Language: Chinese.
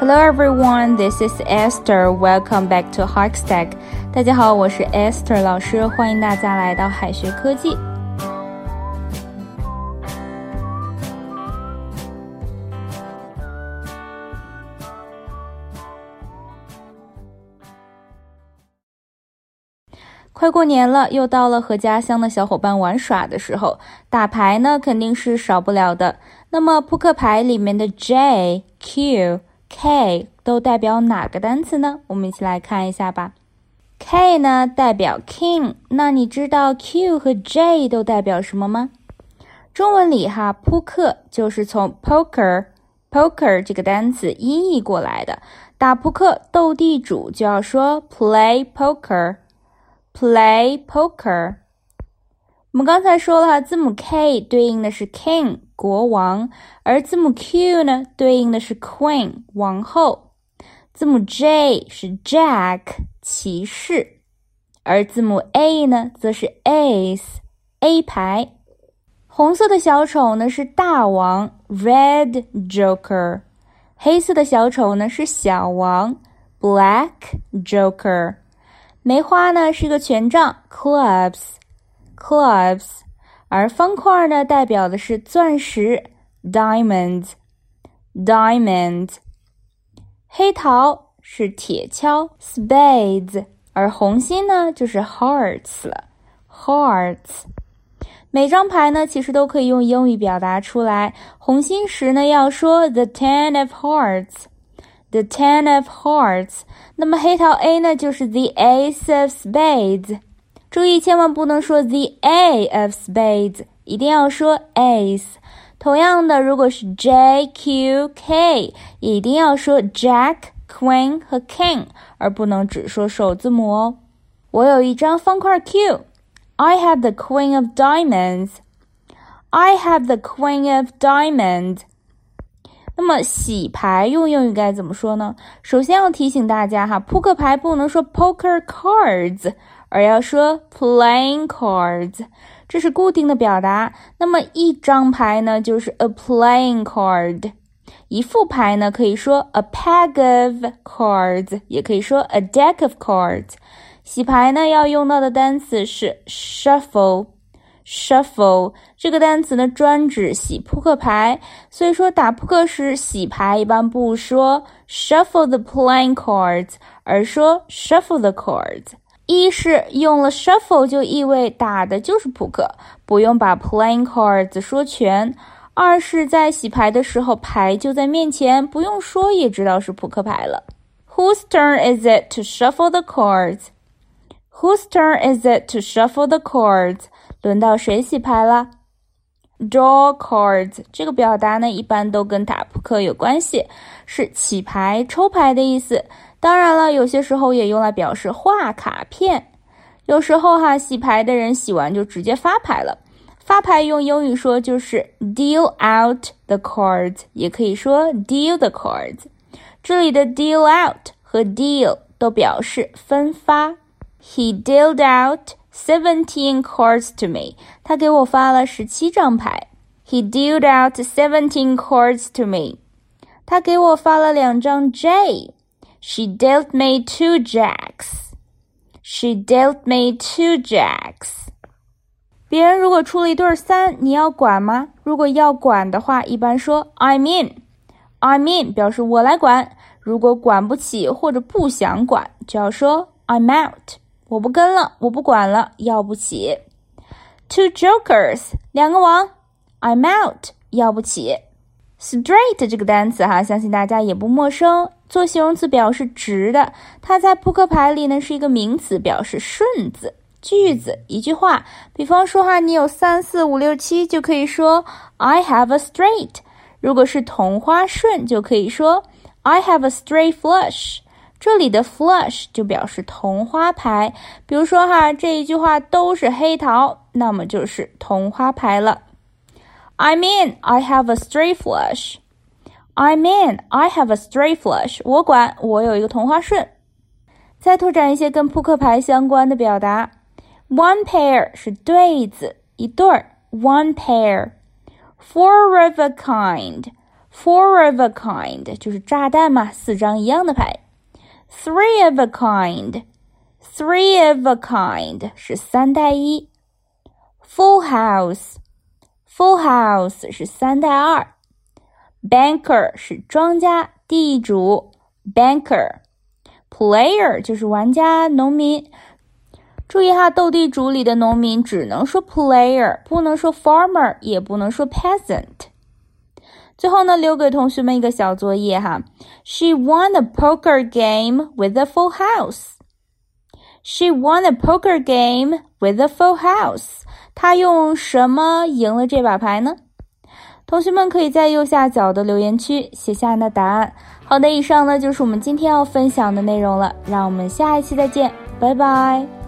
Hello everyone, this is Esther. Welcome back to Harkstack. 大家好，我是 Esther 老师，欢迎大家来到海学科技。快过年了，又到了和家乡的小伙伴玩耍的时候，打牌呢肯定是少不了的。那么扑克牌里面的 J、Q、K 都代表哪个单词呢？我们一起来看一下吧。K 呢代表 King，那你知道 Q 和 J 都代表什么吗？中文里哈，扑克就是从 poker，poker 这个单词音译过来的。打扑克斗地主就要说 play poker。Play poker。我们刚才说了，字母 K 对应的是 King 国王，而字母 Q 呢对应的是 Queen 王后。字母 J 是 Jack 骑士，而字母 A 呢则是 Ace A 牌。红色的小丑呢是大王 Red Joker，黑色的小丑呢是小王 Black Joker。梅花呢是一个权杖，clubs，clubs，而方块呢代表的是钻石 （diamonds）。diamonds，。黑桃是铁锹，spades，而红心呢就是 hearts 了，hearts。每张牌呢其实都可以用英语表达出来，红心时呢要说 the ten of hearts。The ten of hearts，那么黑桃 A 呢，就是 the ace of spades。注意，千万不能说 the A of spades，一定要说 ace。同样的，如果是 J、Q、K，也一定要说 Jack、Queen 和 King，而不能只说首字母哦。我有一张方块 Q，I have the Queen of Diamonds。I have the Queen of Diamonds。那么洗牌用英语该怎么说呢？首先要提醒大家哈，扑克牌不能说 poker cards，而要说 playing cards，这是固定的表达。那么一张牌呢，就是 a playing card；一副牌呢，可以说 a pack of cards，也可以说 a deck of cards。洗牌呢，要用到的单词是 shuffle。Shuffle 这个单词呢，专指洗扑克牌。所以说，打扑克时洗牌一般不说 shuffle the playing cards，而说 shuffle the cards。一是用了 shuffle 就意味打的就是扑克，不用把 playing cards 说全；二是，在洗牌的时候牌就在面前，不用说也知道是扑克牌了。Whose turn is it to shuffle the cards? Whose turn is it to shuffle the cards? 轮到谁洗牌了？Draw cards 这个表达呢，一般都跟打扑克有关系，是起牌、抽牌的意思。当然了，有些时候也用来表示画卡片。有时候哈，洗牌的人洗完就直接发牌了。发牌用英语说就是 deal out the cards，也可以说 deal the cards。这里的 deal out 和 deal 都表示分发。He dealt out. Seventeen cards to me，他给我发了十七张牌。He dealt out seventeen cards to me，他给我发了两张 J。She dealt me two jacks。She dealt me two jacks。别人如果出了一对三，你要管吗？如果要管的话，一般说 I'm in。I'm in 表示我来管。如果管不起或者不想管，就要说 I'm out。 我不跟了，我不管了，要不起。Two jokers，两个王，I'm out，要不起。Straight 这个单词哈，相信大家也不陌生，做形容词表示直的。它在扑克牌里呢是一个名词，表示顺子。句子一句话，比方说哈，你有三四五六七，就可以说 I have a straight。如果是同花顺，就可以说 I have a straight flush。这里的 flush 就表示同花牌，比如说哈，这一句话都是黑桃，那么就是同花牌了。I mean, I have a straight flush. I mean, I have a straight flush. 我管我有一个同花顺。再拓展一些跟扑克牌相关的表达，one pair 是对子，一对儿，one pair。Four of a kind. Four of a kind 就是炸弹嘛，四张一样的牌。Three of a kind，three of a kind 是三带一。Full house，full house 是三带二。Banker 是庄家、地主，banker。Player 就是玩家、农民。注意哈，斗地主里的农民只能说 player，不能说 farmer，也不能说 peasant。最后呢，留给同学们一个小作业哈。She won a poker game with a full house. She won a poker game with a full house. 她用什么赢了这把牌呢？同学们可以在右下角的留言区写下你的答案。好的，以上呢就是我们今天要分享的内容了。让我们下一期再见，拜拜。